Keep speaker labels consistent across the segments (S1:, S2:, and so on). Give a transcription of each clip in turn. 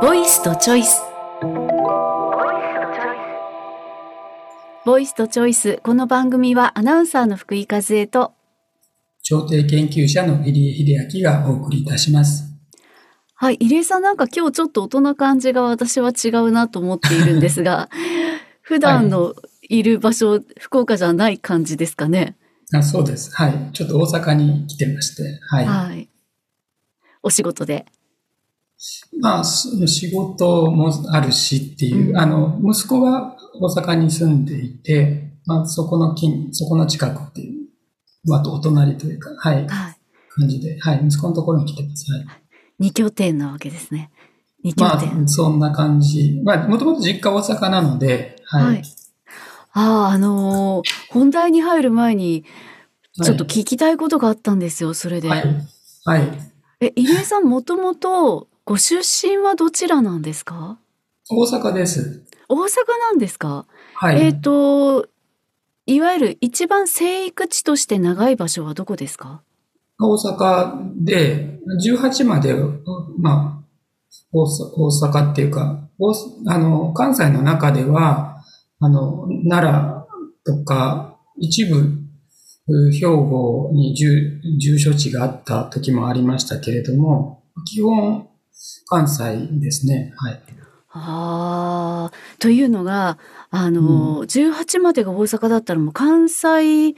S1: ボイスとチョイス。ボイスとチョイス。この番組はアナウンサーの福井和恵と
S2: 調停研究者の入江秀明がお送りいたします。
S1: はい、入江さんなんか今日ちょっと大人な感じが私は違うなと思っているんですが、普段のいる場所、福岡じゃない感じですかね。
S2: あそうです。はい。ちょっと大阪に来てまして、はい。
S1: はい。お仕事で。
S2: まあ、す仕事もあるしっていう、
S1: うん
S2: あの、息子が大阪に住んでいて、まあ、そこの近、そこの近くっていう、まあ、お隣というか、はい、
S1: はい。
S2: 感じで、はい、息子のところに来てます。はい。
S1: 二拠点なわけですね。二拠
S2: ま
S1: 点。
S2: あ、そんな感じ。まあ、もともと実家大阪なので、はい。
S1: はいああ、あのー本題に入る前に、ちょっと聞きたいことがあったんですよ、それで。
S2: はい。はい。
S1: え、入江さんもともとご出身はどちらなんですか？
S2: 大阪です。
S1: 大阪なんですか、
S2: はい。
S1: えっ、と、いわゆる一番生育地として長い場所はどこですか？
S2: 大阪で、18まで、まあ、大阪っていうか、大あの、関西の中では、あの、奈良とか、一部、う兵庫に住住所地があった時もありましたけれども、基本、関西ですね。はい。
S1: ああ、というのが、あの、18までが大阪だったらもう関西、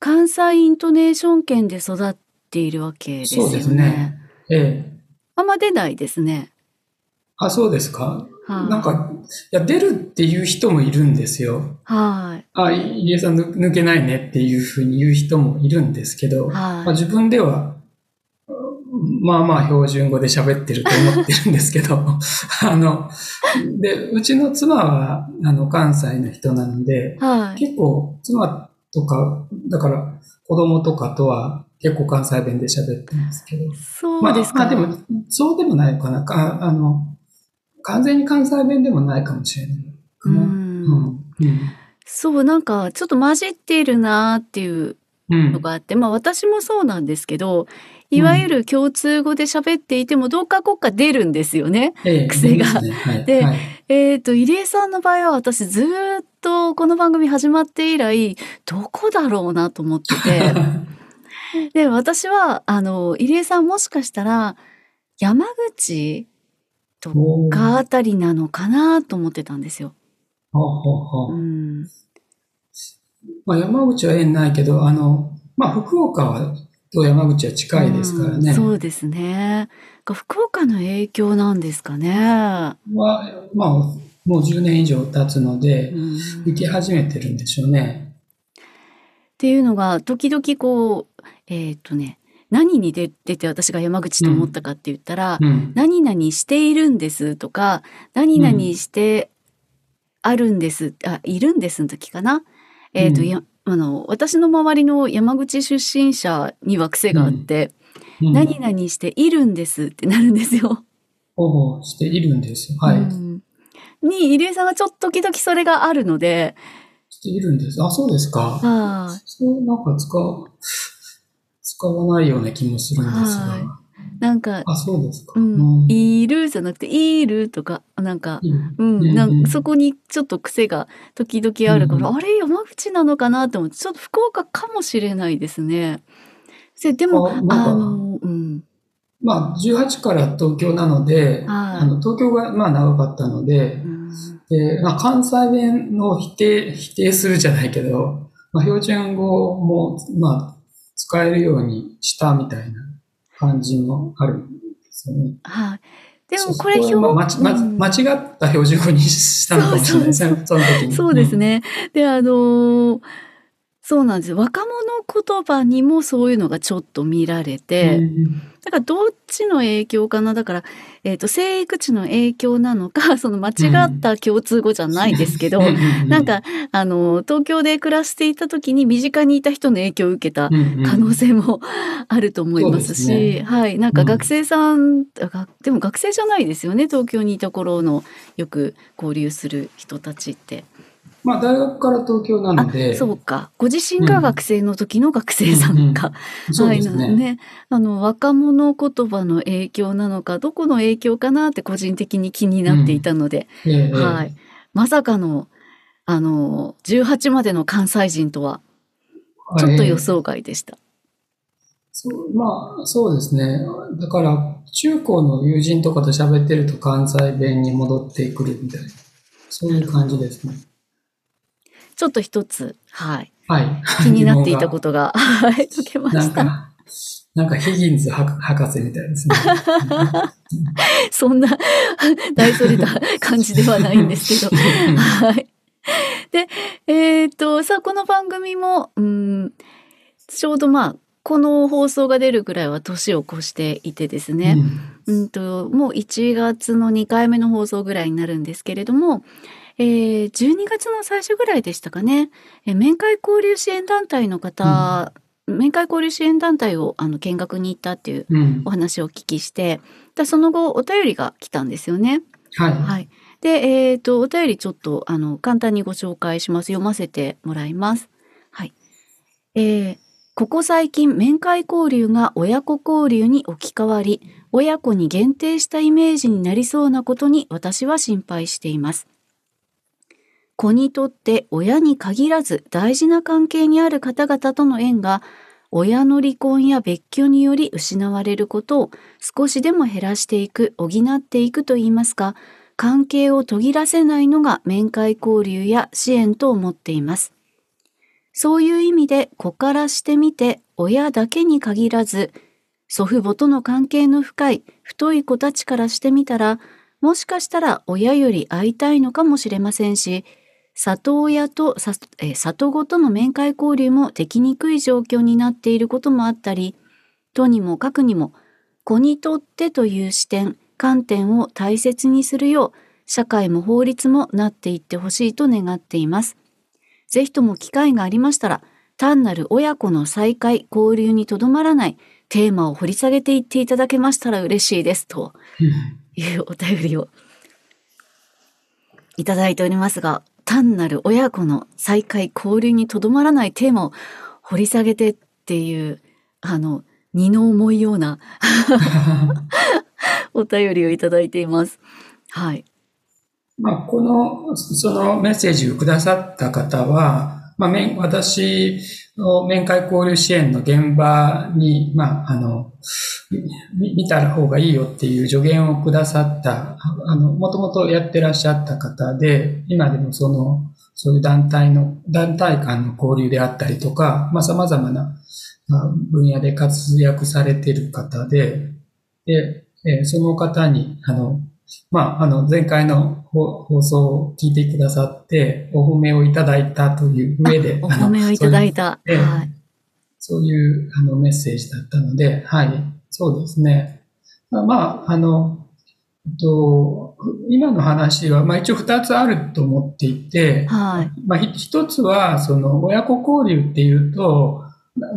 S1: 関西イントネーション圏で育っているわけですよね。
S2: そうですねええ。
S1: あんま出ないですね。
S2: あ、そうですか？
S1: はい
S2: なんか、いや、出るっていう人もいるんですよ。
S1: はい。
S2: あ、入江さんぬ抜けないねっていうふうに言う人もいるんですけど、
S1: はい
S2: まあ、自分では、うんまあまあ標準語で喋ってると思ってるんですけど、あの、で、うちの妻は、あの、関西の人なので、
S1: はい。
S2: 結構、妻とか、だから、子供とかとは結構関西弁で喋ってますけど、
S1: そうですか。
S2: まあ、まあでも、そうでもないかな。かあの、完全に関西弁でもないかもしれないかな。
S1: うん
S2: うん。
S1: そう、なんかちょっと混じっているなっていう
S2: うん。
S1: のがあって、まあ私もそうなんですけど、いわゆる共通語で喋っていてもどっかこっか出るんですよね。
S2: ええ
S1: 癖が
S2: ではい
S1: で
S2: はい
S1: えっ、と、入江さんの場合は私ずーっとこの番組始まって以来、どこだろうなと思ってて。で、私は、あの、入江さんもしかしたら山口とかあたりなのかなと思ってたんですよ。
S2: ほうほうほ
S1: う。
S2: うんまあ、山口は縁ないけど、あの、まあ、福岡はと山口は近いですからね。
S1: うんそうですね。福岡の影響なんですかね。
S2: は、まあ、もう10年以上経つので、
S1: うん
S2: 行き始めてるんでしょうね。
S1: っていうのが時々こうえっ、とね何に出てて私が山口と思ったかって言ったら、
S2: うん。
S1: 何々しているんですとか何々してあるんです、あいるんですの時かな。えっ、と、
S2: うん
S1: やあの私の周りの山口出身者には癖があって、
S2: うん、
S1: 何々しているんですってなるんですよ。
S2: ほぼしているんですよ。はい。
S1: うんに入江さんがちょっと時々それがあるので、
S2: しているんです。あ、そうですか。
S1: はい
S2: そう、なんか使う、使わないような気もするんです
S1: はい
S2: が。
S1: なんか
S2: あ、そうですか。
S1: うん、
S2: うん。
S1: いるじゃなくて、いるとか、なんか、
S2: うん。
S1: うん、なん。
S2: うん。
S1: そこにちょっと癖が時々あるから、
S2: うん。
S1: あれ山口なのかなと思って、ちょっと福岡かもしれないですね。ででも、あの、うん、
S2: まあ、18から東京なので、
S1: はい。
S2: あの東京がまあ長かったので
S1: う、ん、
S2: でまあ、関西弁の否定、否定するじゃないけど、まあ、標準語も、まあ、使えるようにしたみたいな感じもあるんですよね。
S1: はい。でもこれ表
S2: まま
S1: うん
S2: 間違った標準語にしたのかもしれないですね、その時に。
S1: そうですね。で、あのーそうなんですよ。若者言葉にもそういうのがちょっと見られ
S2: うん。
S1: て、
S2: うん
S1: だからどっちの影響かなだから、えっ、と、生育地の影響なのか、その間違った共通語じゃないですけど、なん、か、あの、東京で暮らしていた時に身近にいた人の影響を受けた可能性も あると思いますし、
S2: そうですね
S1: はい。なんか
S2: うん
S1: 学生さん、あがでも学生じゃないですよね。東京にいた頃のよく交流する人たちって。
S2: まあ、大学から東京なので。
S1: そうか。ご自身が学生の時の学生さんか。
S2: そうですね。ね
S1: あの、若者言葉の影響なのか、どこの影響かなって個人的に気になっていたので。
S2: うんええ、
S1: はい。まさかの、あの、18までの関西人とは、ちょっと予想外でした。え
S2: そうまあ、そうですね。だから、中高の友人とかと喋ってると関西弁に戻ってくるみたいな、そういう感じですね。
S1: ちょっと一つ、はい。
S2: はい。
S1: 気になっていたことが、はい、解けま
S2: した。なんか、なんかヒギンズ博士みたいですね。
S1: そんな大それた感じではないんですけど。はい。で、えっ、ー、と、さあ、この番組も、うん、ちょうどまあ、この放送が出るぐらいは年を越していてですね、うん、うんともう1月の2回目の放送ぐらいになるんですけれども、えー、12月の最初ぐらいでしたかね、えー、面会交流支援団体の方、うん、面会交流支援団体をあの見学に行ったっていうお話をお聞きして、うん、その後お便りが来たんですよね。
S2: はい、はい、
S1: で、えーと、お便りちょっとあの簡単にご紹介します。読ませてもらいます。はい。えーここ最近面会交流が親子交流に置き換わり、親子に限定したイメージになりそうなことに私は心配しています。子にとって親に限らず大事な関係にある方々との縁が親の離婚や別居により失われることを少しでも減らしていく、補っていくといいますか、関係を途切らせないのが面会交流や支援と思っています。そういう意味で子からしてみて親だけに限らず祖父母との関係の深い太い子たちからしてみたらもしかしたら親より会いたいのかもしれませんし里親と里子との面会交流もできにくい状況になっていることもあったりとにもかくにも子にとってという視点観点を大切にするよう社会も法律もなっていってほしいと願っています。ぜひとも機会がありましたら、単なる親子の再会、交流にとどまらないテーマを掘り下げていっていただけましたら嬉しいです、というお便りをいただいておりますが、単なる親子の再会、交流にとどまらないテーマを掘り下げてっていう、あの、荷の重いような お便りをいただいています。はい。
S2: まあ、この、そのメッセージをくださった方は、まあ、私の面会交流支援の現場に、まあ、あの、見た方がいいよっていう助言をくださった、あの、もともとやってらっしゃった方で、今でもその、そういう団体の、団体間の交流であったりとか、まあ、様々な分野で活躍されている方で、で、その方に、あの、まあ、あの、前回の放送を聞いてくださって、お褒めをいただいたという上で、
S1: お褒めをいただいた。
S2: そういう,、はい、そういうあのメッセージだったので、はい、そうですね。まあ、あの、と今の話は、まあ、一応二つあると思っていて、
S1: はい、
S2: まあ、一つは、その、親子交流っていうと、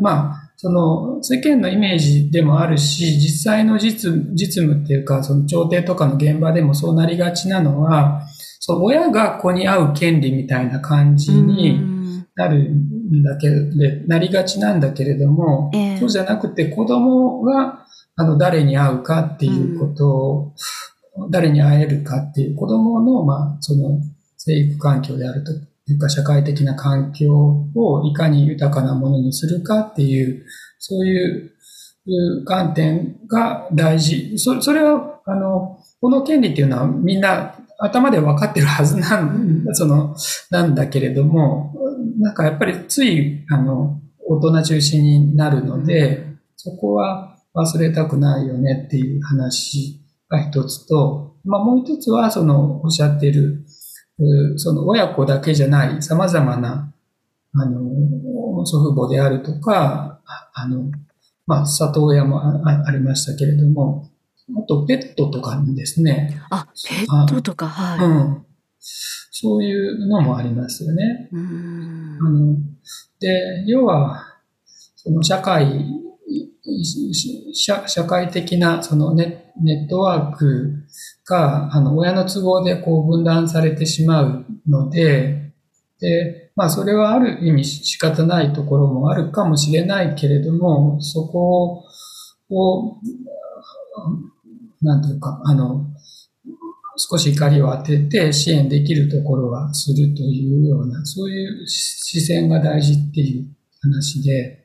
S2: まあ、その世間のイメージでもあるし、実際の実実務っていうか、その調停とかの現場でもそうなりがちなのは、その親が子に会う権利みたいな感じになるんだけれなりがちなんだけれども、えー、そうじゃなくて子供があの誰に会うかっていうことを、誰に会えるかっていう子供の、まあ、その生育環境であるというか社会的な環境をいかに豊かなものにするかっていう、そういう観点が大事。そそれは、あの、この権利っていうのはみんな頭で分かってるはずなん、その、なんだけれども、なんかやっぱりつい、あの、大人中心になるので、そこは忘れたくないよねっていう話が一つと、まあもう一つはそのおっしゃっている、その親子だけじゃない様々な、あの、祖父母であるとか、あの、まあ、里親もありましたけれども、あとペットとかにですね。
S1: あ、ペットとか、はい。
S2: うん。そういうのもありますよね。
S1: うん。
S2: あの、で、要は、その社会、社社会的なそのネネットワークが、あの、親の都合でこう分断されてしまうので、で、まあそれはある意味仕方ないところもあるかもしれないけれども、そこを、なんていうか、あの、少し怒りを当てて支援できるところはするというような、そういう視線が大事っていう話で、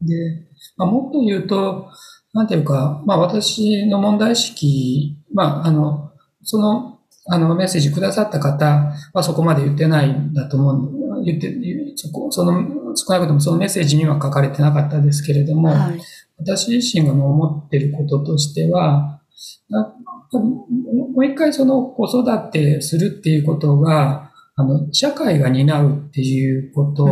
S2: で、まあ、もっと言うと、なんていうか、まあ私の問題意識、まああの、その、あのメッセージくださった方はそこまで言ってないんだと思う。言って、そこ、その、少なくともそのメッセージには書かれてなかったですけれども、はい、私自身が思っていることとしては、もう一回その子育てするっていうことが、あの、社会が担うっていうこと、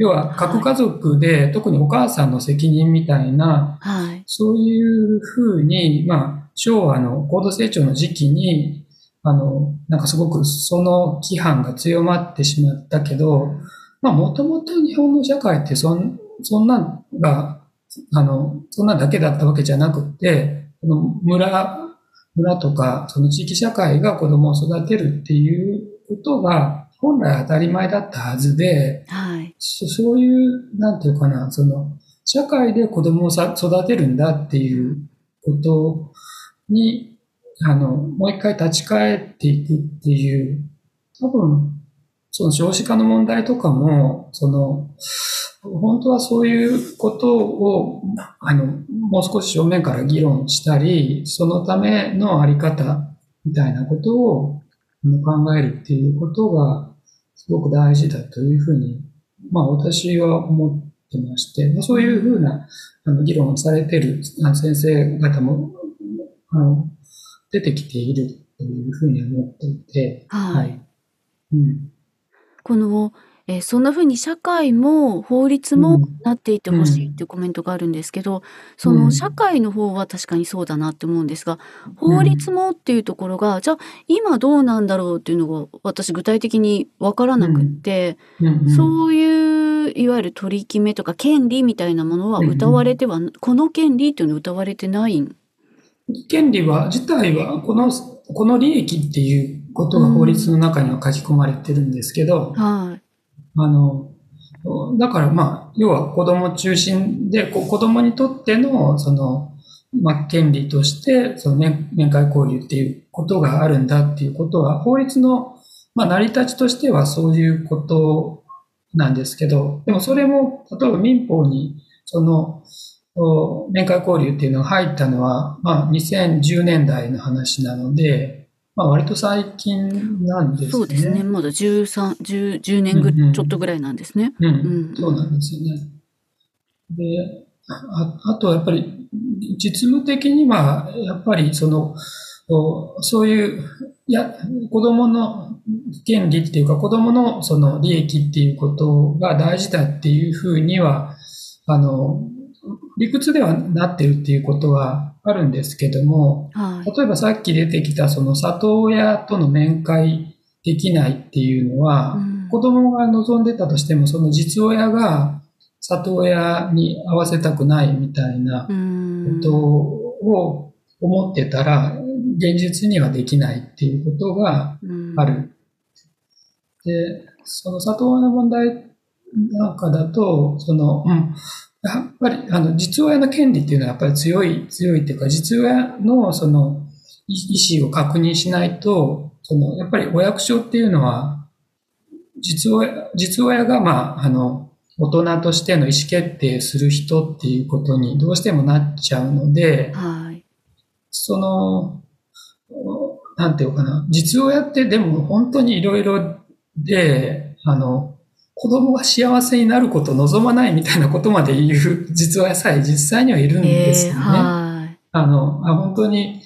S2: 要は核家族で、はい、特にお母さんの責任みたいな、はい、そういうふうに、まあ、昭和の高度成長の時期に、あの、なんかすごくその規範が強まってしまったけど、まあもともと日本の社会ってそんそんなんが、あの、そんなんだけだったわけじゃなくて、この村、村とか、その地域社会が子供を育てるっていうことが、本来当たり前だったはずで、はい、そういう、なんていうかな、その、社会で子供をさ育てるんだっていうことに、あの、もう一回立ち返っていくっていう、多分、その少子化の問題とかも、その、本当はそういうことを、あの、もう少し正面から議論したり、そのためのあり方みたいなことを考えるっていうことが、すごく大事だというふうに、まあ私は思ってまして、そういうふうなあの議論をされている先生方も、あの、出てきているというふうに思っていて、はい。はい、
S1: うん、このえー、そんな風に社会も法律もなっていてほしいっていうコメントがあるんですけど、その社会の方は確かにそうだなって思うんですが、法律もっていうところが、じゃあ今どうなんだろうっていうのが私具体的にわからなくって、そういういわゆる取り決めとか権利みたいなものは歌われては、この権利っていうのは歌われてない
S2: 権利は、自体は、この、この利益っていうことが法律の中には書き込まれてるんですけど、はい。あの、だからまあ、要は子供中心で、子供にとっての、その、まあ、権利として、その面面会交流っていうことがあるんだっていうことは、法律の、まあ、成り立ちとしてはそういうことなんですけど、でもそれも、例えば民法に、その、面会交流っていうのが入ったのは、まあ、2010年代の話なので、まあ、割と最近なんですね。
S1: そうですね。まだ13、10, 10年ぐ、ちょっとぐらいなんですね。
S2: うん、うん、そうなんですよね。で、ああとはやっぱり、実務的には、やっぱりその、そういう、いや、子供の権利っていうか、子供のその利益っていうことが大事だっていうふうには、あの、理屈ではなってるっていうことはあるんですけども、はい、例えばさっき出てきたその里親との面会できないっていうのは、うん、子供が望んでたとしても、その実親が里親に会わせたくないみたいなことを思ってたら、現実にはできないっていうことがある。うん、で、その里親の問題なんかだと、その、うん、やっぱり、あの、実親の権利っていうのはやっぱり強い、強いっていうか、実親のその意思を確認しないと、その、やっぱりお役所っていうのは、実親、実親が、まあ、あの、大人としての意思決定する人っていうことにどうしてもなっちゃうので、はい、その、なんていうかな、実親ってでも本当にいろいろで、あの、子供が幸せになることを望まないみたいなことまで言う実はさえ実際にはいるんですよね。あの、あ本当に、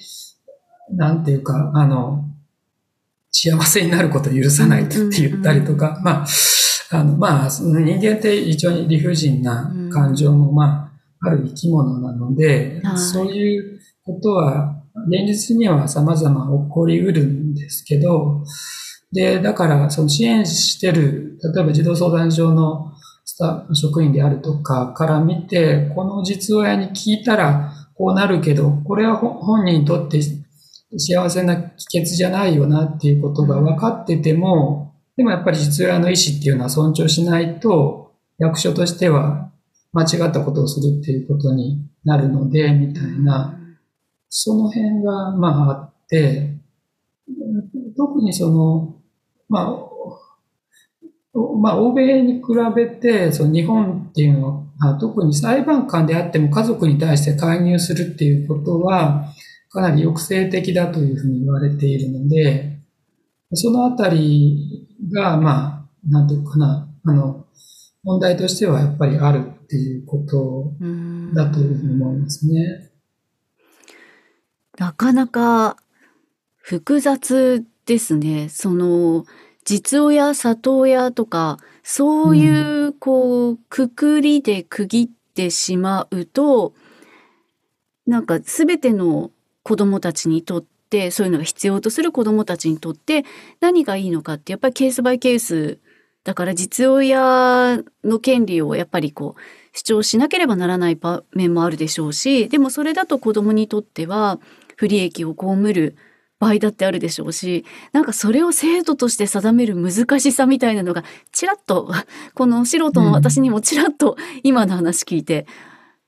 S2: なんていうか、あの、幸せになることを許さないって言ったりとか、まあ、あの、まあ、人間って非常に理不尽な感情も、まあ、ある生き物なので、そういうことは、現実には様々起こりうるんですけど、で、だから、その支援してる、例えば児童相談所のスタ職員であるとかから見て、この実親に聞いたらこうなるけど、これは本人にとって幸せな帰結じゃないよなっていうことが分かってても、でもやっぱり実親の意思っていうのは尊重しないと、役所としては間違ったことをするっていうことになるので、みたいな、その辺が、まああって、特にその、まあ、まあ、欧米に比べて、その日本っていうのは、特に裁判官であっても家族に対して介入するっていうことは、かなり抑制的だというふうに言われているので、そのあたりが、まあ、なんていうかな、あの、問題としてはやっぱりあるっていうことだというふうに思いますね。
S1: なかなか複雑ですね。その、実親、里親とか、そういう、こう、くくりで区切ってしまうと、なんか全ての子供たちにとってそういうのが必要とする子供たちにとって何がいいのかってやっぱりケースバイケースだから実親の権利をやっぱりこう主張しなければならない場面もあるでしょうしでもそれだと子供にとっては不利益を被る場合だってあるでしょうしなんかそれを制度として定める難しさみたいなのがちらっとこの素人の私にもちらっと今の話聞いて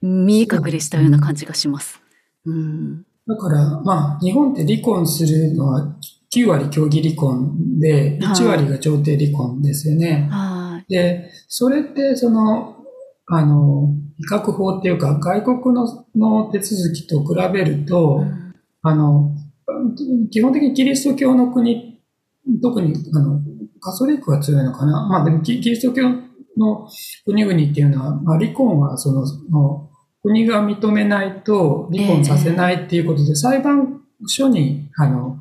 S1: 見え隠れしたような感じがします。うん。
S2: だから、まあ、日本って離婚するのは9割協議離婚で、1割が調停離婚ですよね。
S1: は
S2: い、で、それって、その、あの、威嚇法っていうか、外国のの手続きと比べると、うん、あの、基本的にキリスト教の国、特に、あの、カソリックが強いのかな。まあでもキリスト教の国々っていうのは、まあ離婚はその、の国が認めないと離婚させないっていうことで、裁判所に、あの、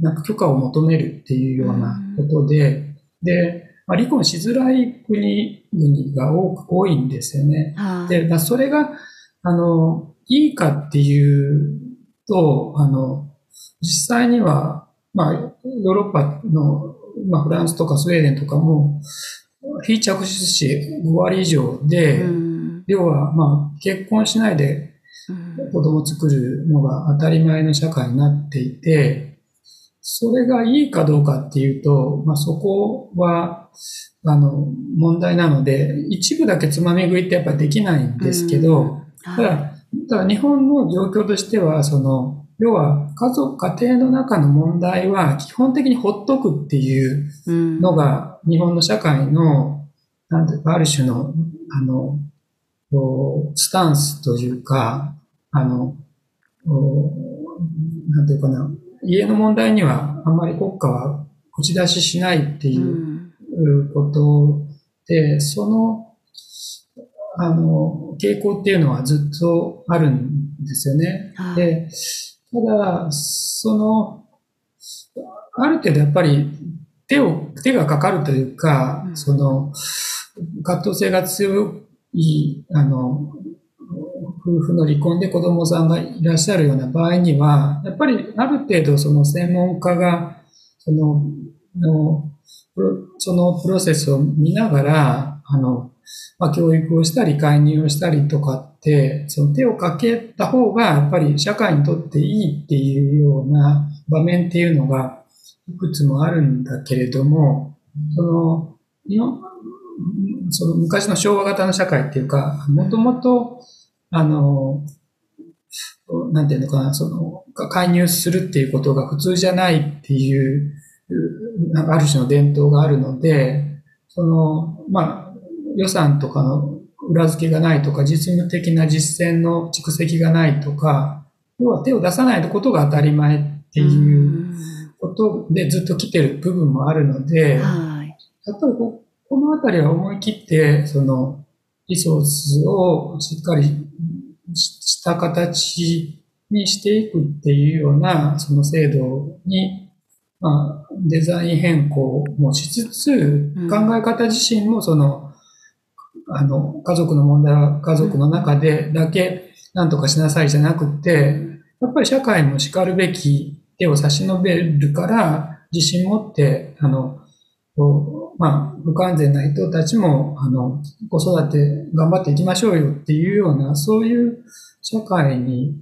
S2: なんか許可を求めるっていうようなことで、で、まあ、離婚しづらい国々が多く多いんですよね。で、まあ、それが、あの、いいかっていうと、あの、実際には、まあ、ヨーロッパの、まあ、フランスとかスウェーデンとかも、非着手子5割以上で、うん。要は、まあ、結婚しないで子供を作るのが当たり前の社会になっていて、それがいいかどうかっていうと、まあ、そこは、あの、問題なので、一部だけつまみ食いってやっぱできないんですけど、ただ、ただ日本の状況としては、その、要は家族、家庭の中の問題は基本的にほっとくっていうのが日本の社会の、なんていうか、ある種の、あの、スタンスというか、あの、なんていうかな、家の問題にはあんまり国家は口出ししないっていうことで、その、あの、傾向っていうのはずっとあるんですよね。で、ただ、その、ある程度やっぱり手を、手がかかるというか、その、葛藤性が強いい、あの、夫婦の離婚で子供さんがいらっしゃるような場合には、やっぱりある程度その専門家が、その、のそのプロセスを見ながら、あの、まあ、教育をしたり介入をしたりとかって、その手をかけた方がやっぱり社会にとっていいっていうような場面っていうのがいくつもあるんだけれども、その、日本その昔の昭和型の社会っていうか、もともと、あの、なんていうのかな、その、介入するっていうことが普通じゃないっていう、ある種の伝統があるので、その、まあ、予算とかの裏付けがないとか、実務的な実践の蓄積がないとか、要は手を出さないことが当たり前っていうことでずっと来てる部分もあるので、例えばこのあたりは思い切って、その、リソースをしっかりした形にしていくっていうような、その制度に、まあ、デザイン変更もしつつ、考え方自身もその、あの、家族の問題は家族の中でだけ何とかしなさいじゃなくて、やっぱり社会も叱るべき手を差し伸べるから、自信持って、あの、まあ、不完全な人たちも、あの、子育て頑張っていきましょうよっていうような、そういう社会に、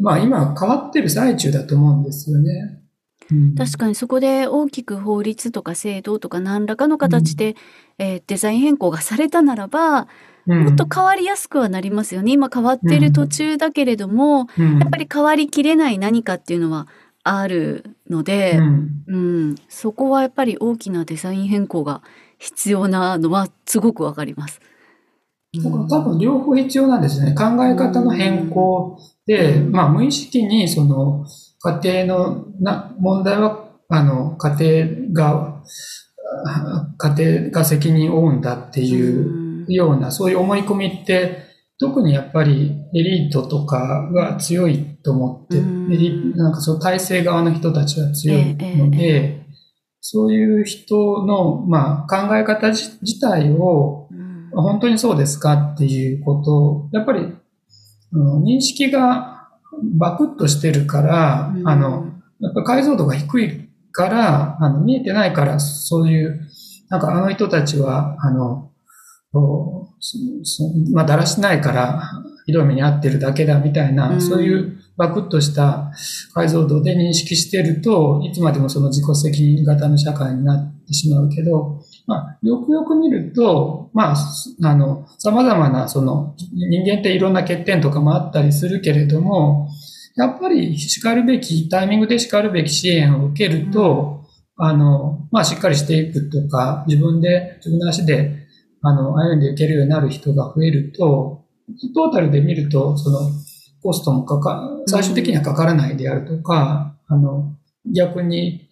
S2: まあ今変わってる最中だと思うんですよね。うん。
S1: 確かにそこで大きく法律とか制度とか何らかの形で、えーデザイン変更がされたならば、
S2: うん。
S1: もっと変わりやすくはなりますよね。今変わってる途中だけれども、
S2: うん。
S1: やっぱり変わりきれない何かっていうのはあるので、
S2: うん。
S1: うん、そこはやっぱり大きなデザイン変更が必要なのはすごくわかります。
S2: 多分両方必要なんですね。考え方の変更で、
S1: うん。
S2: まあ無意識にその家庭のな問題は、あの、家庭が、あ家庭が責任を負うんだっていうような、そういう思い込みって、特にやっぱりエリートとかが強いと思って、
S1: うん。
S2: エリなんかそう体制側の人たちは強いので、
S1: ええ
S2: そういう人の、まあ、考え方自自体を、
S1: うん。
S2: 本当にそうですかっていうことを、やっぱり、うん認識がバクッとしてるから、
S1: うん。
S2: あの、やっぱ解像度が低いから、あの、見えてないから、そういう、なんかあの人たちは、あの、まあ、だらしないから、ひどい目に遭ってるだけだみたいな、
S1: うん。
S2: そういうバクッとした解像度で認識してると、いつまでもその自己責任型の社会になってしまうけど、まあ、よくよく見ると、まあ、すあの、様々な、その、人間っていろんな欠点とかもあったりするけれども、やっぱり叱るべき、タイミングで叱るべき支援を受けると、あの、まあ、しっかりしていくとか、自分で、自分の足で、あの、歩んでいけるようになる人が増えると、トータルで見ると、その、コストもかか、最終的にはかからないであるとか、あの、逆に、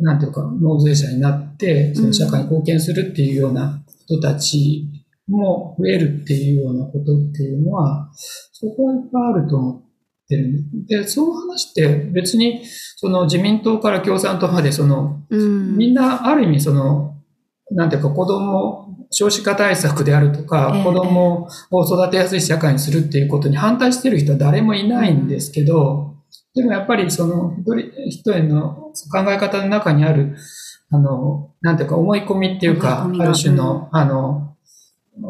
S2: なんていうか、納税者になって、その社会に貢献するっていうような人たちも増えるっていうようなことっていうのは、そこはいっぱいあると思ってるんで、で、その話って別に、その自民党から共産党まで、その、
S1: うん。
S2: みんなある意味その、なんていうか子供、少子化対策であるとか、
S1: ええ。
S2: 子供を育てやすい社会にするっていうことに反対してる人は誰もいないんですけど、でもやっぱりその一人一人の考え方の中にある、あの、なんていうか思い込みっていうか、ある。種の、あの、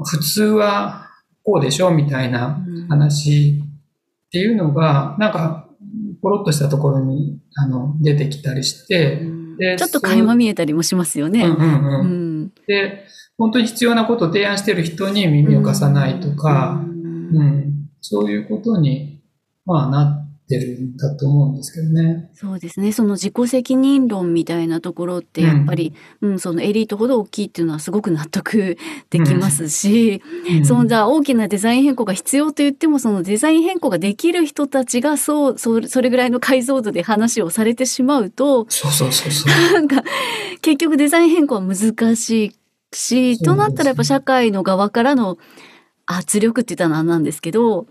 S2: 普通はこうでしょみたいな
S1: うん。
S2: 話っていうのが、なんか、ポロッとしたところに、あの、出てきたりして、で
S1: ちょっと垣間見えたりもしますよね。
S2: うんうん
S1: う
S2: うん。
S1: ん
S2: で、本当に必要なことを提案してる人に耳を貸さないとか、
S1: うん。
S2: うん、そういうことに、まあ、なってるんだと思うんですけどね。
S1: そうですね。その自己責任論みたいなところってやっぱり、うん、そのエリートほど大きいっていうのはすごく納得できますし、
S2: うん
S1: そのじゃあ大きなデザイン変更が必要と言ってもそのデザイン変更ができる人たちがそうそそれぐらいの解像度で話をされてしまうと
S2: そうそうそうそう。
S1: なんか結局デザイン変更は難しいしとなったらやっぱ社会の側からの圧力って言ったらなんなんですけど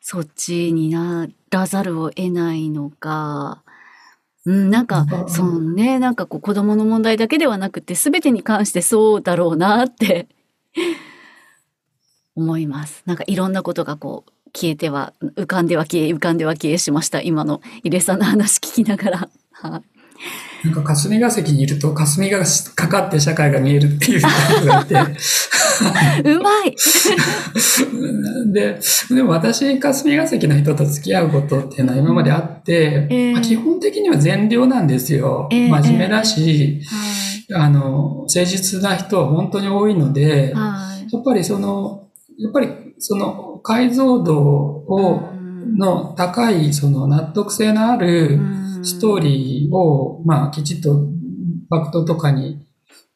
S1: そっちにならざるを得ないのか。うん、なんか
S2: なんか
S1: そうねなんかこう子供の問題だけではなくて全てに関してそうだろうなって 思います。なんかいろんなことがこう消えては浮かんでは消え浮かんでは消えしました今の入江さんの話聞きながら。はい
S2: なんか霞が関にいると霞がかかって社会が見えるっていう
S1: うまい。
S2: で、でも私、霞が関の人と付き合うことっていうのは今まであって、
S1: ええ
S2: まあ基本的には善良なんですよ。
S1: ええ
S2: 真面目だし、
S1: は
S2: あの、誠実な人は本当に多いので。やっぱりその、やっぱりその解像度を、
S1: うん
S2: の高い、その納得性のあるストーリーを、まあ、きちっとファクトとかに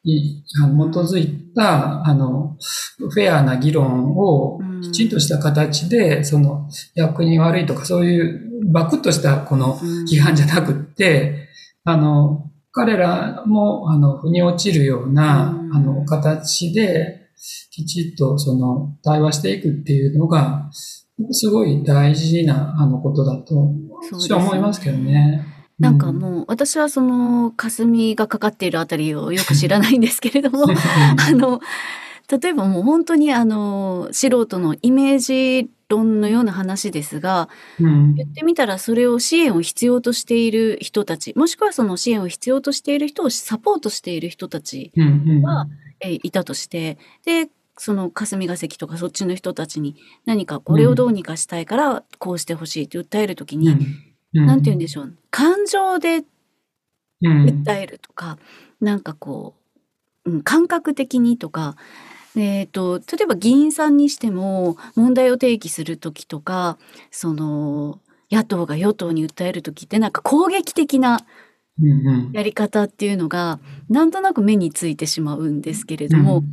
S2: いあの基づいた、あの、フェアな議論をきちんとした形で、その、役に悪いとか、そういうバクッとしたこの批判じゃなくって、あの、彼らも、あの、腑に落ちるような
S1: う、ん
S2: あの、形で、きちっとその、対話していくっていうのが、すごい大事な、あの、ことだと、私は思いますけどね。
S1: なんかもう私はその霞がかかっているあたりをよく知らないんですけれども
S2: うん、
S1: あの例えばもう本当にあの素人のイメージ論のような話ですが
S2: うん。
S1: 言ってみたらそれを支援を必要としている人たちもしくはその支援を必要としている人をサポートしている人たち
S2: うんうん
S1: いたとしてでその霞が関とかそっちの人たちに何かこれをどうにかしたいからこうしてほしいって訴えるときに、
S2: うん
S1: なんて言うんでしょう。感情で訴えるとか、うん、なんかこう、うん、感覚的にとか、えーと、例えば議員さんにしても問題を提起する時とかその野党が与党に訴える時ってなんか攻撃的なやり方っていうのがなんとなく目についてしまうんですけれども、うん、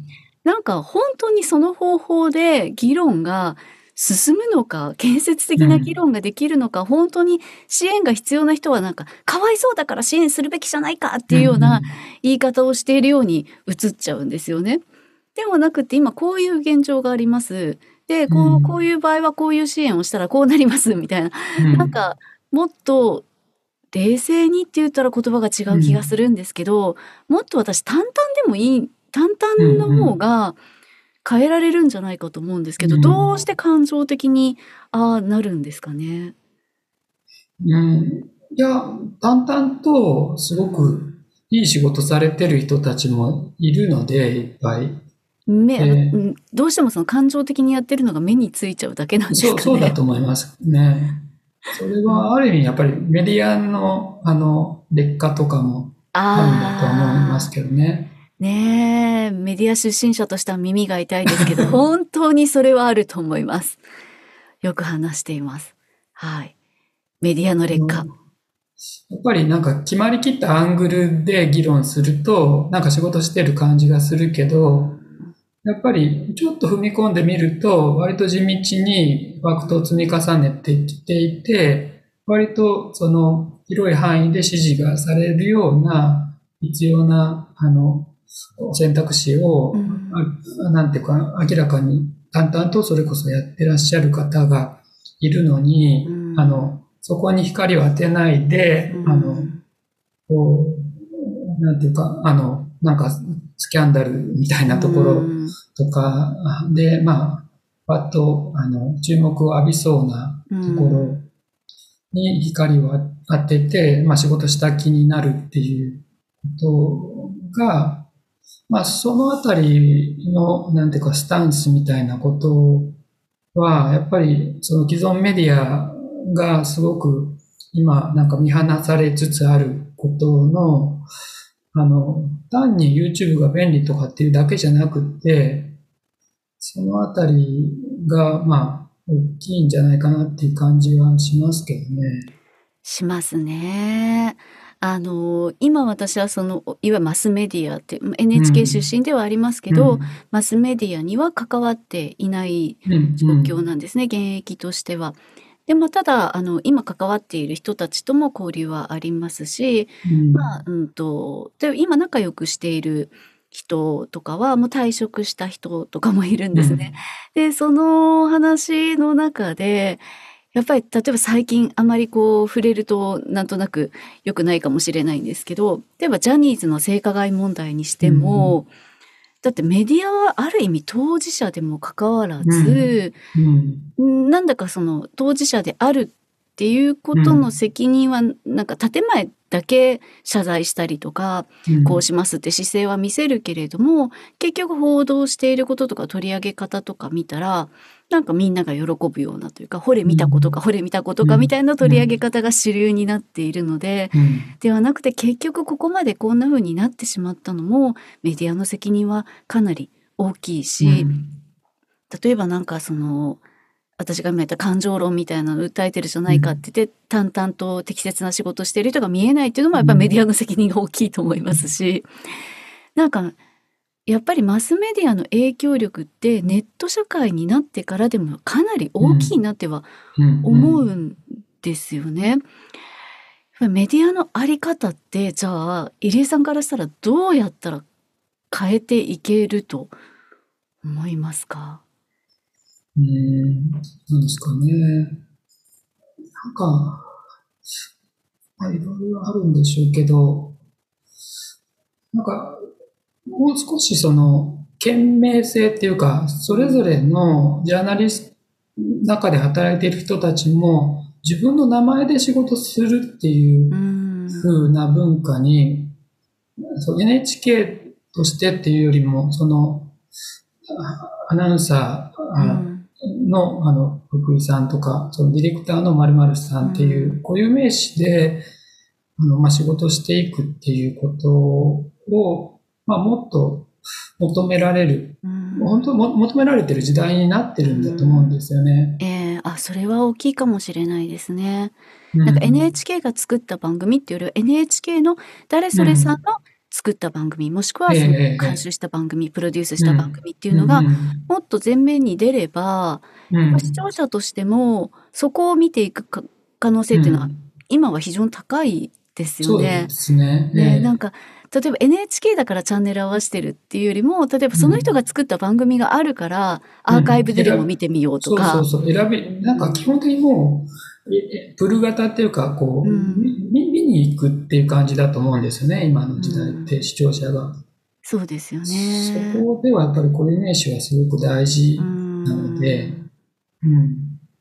S1: なんか本当にその方法で議論が進むのか建設的な議論ができるのか、うん、本当に支援が必要な人はなんかかわいそうだから支援するべきじゃないかっていうような言い方をしているように映っちゃうんですよね。ではなくて今こういう現状があります。でこうこういう場合はこういう支援をしたらこうなりますみたいな、うん、なんかもっと冷静にって言ったら言葉が違う気がするんですけど、うん、もっと私淡々でもいい淡々の方が、うん変えられるんじゃないかと思うんですけど、うん、どうして感情的にああなるんですかね？
S2: うん、いや淡々とすごくいい仕事されてる人たちもいるのでいっぱい。
S1: 目、えー、どうしてもその感情的にやってるのが目についちゃうだけなんですかね？
S2: そうそうだと思いますね。それはある意味やっぱりメディアのあの劣化とかもあるんだと思いますけどね。
S1: ねえ、メディア出身者としては耳が痛いですけど、本当にそれはあると思います。よく話しています。はい。メディアの劣化。
S2: やっぱりなんか決まりきったアングルで議論すると、なんか仕事してる感じがするけど、やっぱりちょっと踏み込んでみると、割と地道にファクトを積み重ねてきていて、割とその広い範囲で支持がされるような必要な、あの、選択肢を、うん、なんていうか、明らかに淡々とそれこそやってらっしゃる方がいるのに、うん、あの、そこに光を当てないで、うん、あの、こう、なんていうか、あの、なんか、スキャンダルみたいなところとかで、まあ、パッと、あの、注目を浴びそうなところに光を当てて、まあ、仕事した気になるっていうことが、まあ、そのあたりの、なんていうか、スタンスみたいなことは、やっぱり、その既存メディアがすごく今、なんか見放されつつあることの、あの、単に YouTube が便利とかっていうだけじゃなくて、そのあたりが、まあ、大きいんじゃないかなっていう感じはしますけどね。
S1: しますね。あの今私はそのいわゆるマスメディアって NHK 出身ではありますけど、うん、マスメディアには関わっていない状況なんですね、現役としては。でもただあの今関わっている人たちとも交流はありますし、うん、まあうんとで今仲良くしている人とかはもう退職した人とかもいるんですね。うん、でその話の中でやっぱり例えば最近あまりこう触れるとなんとなく良くないかもしれないんですけど例えばジャニーズの性加害問題にしても、うん、だってメディアはある意味当事者でもかかわらず、うん。うん、なんだかその当事者であるっていうことの責任はなんか建前だけ謝罪したりとか、こうしますって姿勢は見せるけれども結局報道していることとか取り上げ方とか見たらなんかみんなが喜ぶようなというか、ほれ見たことか、ほれ見たことかみたいな取り上げ方が主流になっているので、ではなくて結局ここまでこんな風になってしまったのもメディアの責任はかなり大きいし、例えばなんかその、私が今言った感情論みたいなのを訴えてるじゃないかって言って、淡々と適切な仕事をしている人が見えないっていうのもやっぱメディアの責任が大きいと思いますし、なんかやっぱりマスメディアの影響力ってネット社会になってからでもかなり大きいなっては思うんですよね。メディアのあり方ってじゃあ入江さんからしたらどうやったら変えていけると思いますか？
S2: うん、なんですかね。なんか、まあ、いろいろあるんでしょうけど、なんかもう少しその、賢明性っていうか、それぞれのジャーナリスト中で働いている人たちも、自分の名前で仕事するっていう風な文化に、NHK としてっていうよりも、その、アナウンサーの、あの、福井さんとか、そのディレクターの〇〇さんっていう固有名詞で、あの、まあ、仕事していくっていうことを、まあ、もっと求められる、
S1: うん
S2: 本当も求められてる時代になってるんだと思うんですよね。
S1: ええあ、それは大きいかもしれないですね。
S2: う
S1: なんか NHK が作った番組っていうよりは NHK の誰それさんの作った番組、もしくはその
S2: ええ
S1: 監修した番組、プロデュースした番組っていうのが、
S2: うん
S1: もっと前面に出れば、
S2: うん。
S1: 視聴者としてもそこを見ていくか可能性っていうのは、
S2: うん。
S1: 今は非常に高いですよね。
S2: で。
S1: なんか例えば NHK だからチャンネル合わせてるっていうよりも例えばその人が作った番組があるから、アーカイブででも見てみようとか、
S2: そうそうそう。選び、なんか基本的にもう、ええプル型っていうか、こう、
S1: うん
S2: み見見に行くっていう感じだと思うんですよね、今の時代って、視聴者が。
S1: そうですよ
S2: そ
S1: ね。
S2: こではやっぱりコーディネーションはすごく大事
S1: う。ん
S2: なのでうん。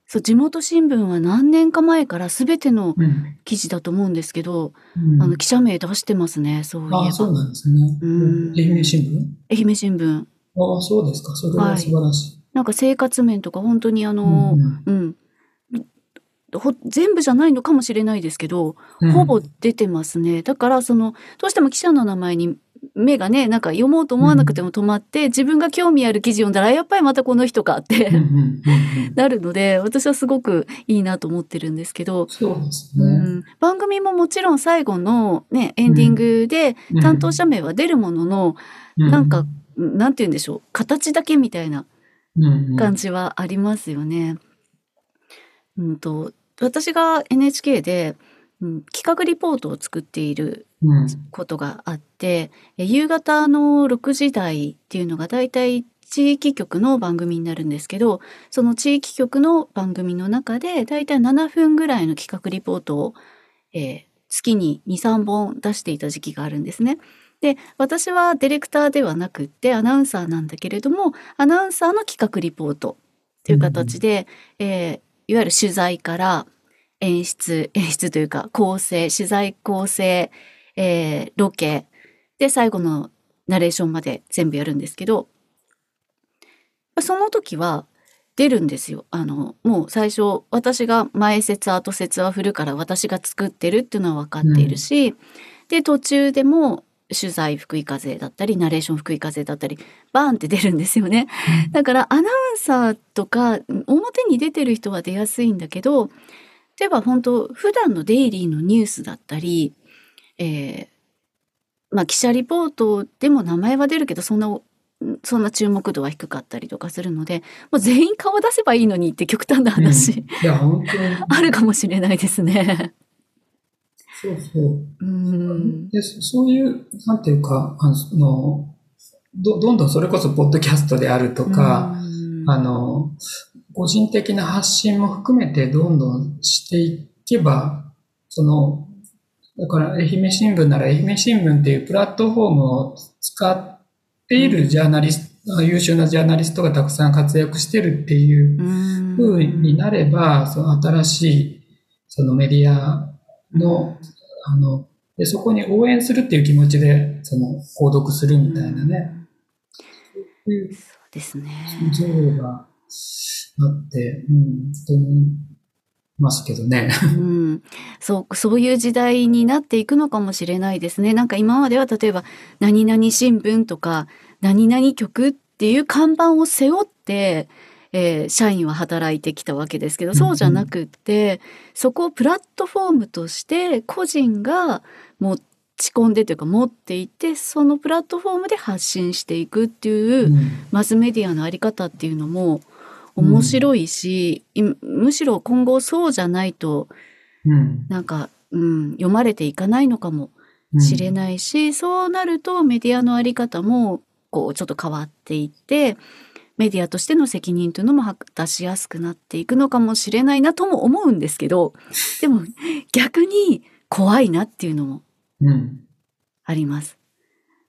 S1: そう地元新聞は何年か前から全ての
S2: うん。
S1: 記事だと思うんですけど、
S2: うん
S1: あの記者名出してますねそういえば
S2: あそうなんですね。
S1: うん
S2: 愛媛新聞？
S1: 愛媛新聞
S2: ああ、そうですか。それは素晴らしい。
S1: なんか生活面とか本当にあの
S2: うん
S1: うん、ほ全部じゃないのかもしれないですけど、
S2: うん。
S1: ほぼ出てますね。だからそのどうしても記者の名前に目がねなんか読もうと思わなくても止まって、自分が興味ある記事読んだらやっぱりまたこの人かって、
S2: うんうんうんうん。
S1: なるので私はすごくいいなと思ってるんですけど、
S2: そう。
S1: ん、番組ももちろん最後の、ね、エンディングで
S2: うん。
S1: 担当者名は出るものの、
S2: う
S1: なんか、なんて言うんでしょう形だけみたいな
S2: うんうん。
S1: 感じはありますよね。うんと私が NHK で、うん、企画リポートを作っている
S2: うん
S1: ことがあってえ夕方の6時台っていうのがだいたい地域局の番組になるんですけどその地域局の番組の中でだいたい7分ぐらいの企画リポートを、えー月に23本出していた時期があるんですね。で私はディレクターではなくってアナウンサーなんだけれどもアナウンサーの企画リポートという形で、えーいわゆる取材から演出演出というか構成取材構成、えーロケで最後のナレーションまで全部やるんですけどその時は出るんですよ。あのもう最初私が前説後説は振るから私が作ってるっていうのは分かっているし、で途中でも取材福井風だったりナレーション福井風だったりバーンって出るんですよね。だからアナウンサーとか表に出てる人は出やすいんだけど例えば本当普段のデイリーのニュースだったり、えーまあ記者リポートでも名前は出るけどそんなそんな注目度は低かったりとかするのでもう全員顔出せばいいのにって極端な話、
S2: うん。
S1: あるかもしれないですね。
S2: そうそう。
S1: うん。
S2: でそそういう、なんていうか、あの、どどんどんそれこそポッドキャストであるとか、
S1: うん。
S2: あの、個人的な発信も含めてどんどんしていけば、その、だから愛媛新聞なら愛媛新聞っていうプラットフォームを使っているジャーナリスト、優秀なジャーナリストがたくさん活躍してるっていう
S1: うん。
S2: 風になれば、その新しいそのメディアの、あの、でそこに応援するっていう気持ちで、その、購読するみたいなね、そういう
S1: そうですね。
S2: 像があって、うん、と思いますけどね。
S1: うん、そうそういう時代になっていくのかもしれないですね。なんか今までは例えば「何々新聞」とか「何々局」っていう看板を背負って、えー社員は働いてきたわけですけどそうじゃなくって、そこをプラットフォームとして個人が持ち込んでというか持っていてそのプラットフォームで発信していくっていう、
S2: うん。
S1: マスメディアのあり方っていうのも面白いし、いむしろ今後そうじゃないと
S2: うん。
S1: なんか、うん、読まれていかないのかも
S2: うん。
S1: しれないし、そうなるとメディアのあり方もこうちょっと変わっていってメディアとしての責任というのも果たしやすくなっていくのかもしれないなとも思うんですけど でも逆に怖いなっていうのも
S2: うん。
S1: あります。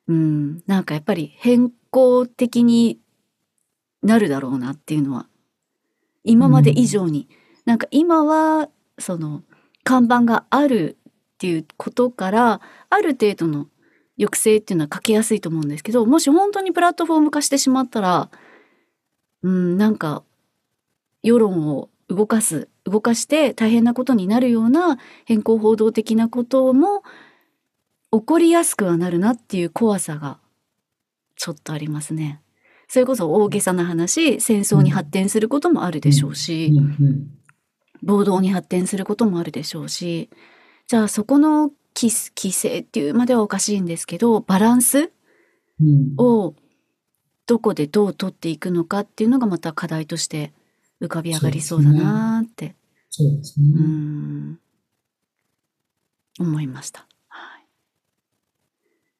S1: うん、なんかやっぱり変更的になるだろうなっていうのは今まで以上に、なんか今はその看板があるっていうことからある程度の抑制っていうのはかけやすいと思うんですけどもし本当にプラットフォーム化してしまったらうん。なんか世論を動かす動かして大変なことになるような変更報道的なことも起こりやすくはなるなっていう怖さがちょっとありますね。それこそ大げさな話戦争に発展することもあるでしょうし、暴動に発展することもあるでしょうしじゃあそこの規規制っていうまではおかしいんですけどバランス
S2: うん。
S1: をどこでどう取っていくのかっていうのがまた課題として浮かび上がりそうだなーって
S2: そうです
S1: う,、
S2: ね。
S1: ん思いました。はい、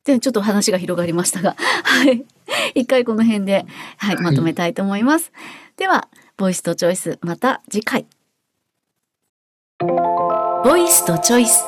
S1: でちょっと話が広がりましたが、はい、一回この辺で、はい、
S2: はい
S1: まとめたいと思います。ではボイスとチョイスまた次回。ボイスとチョイス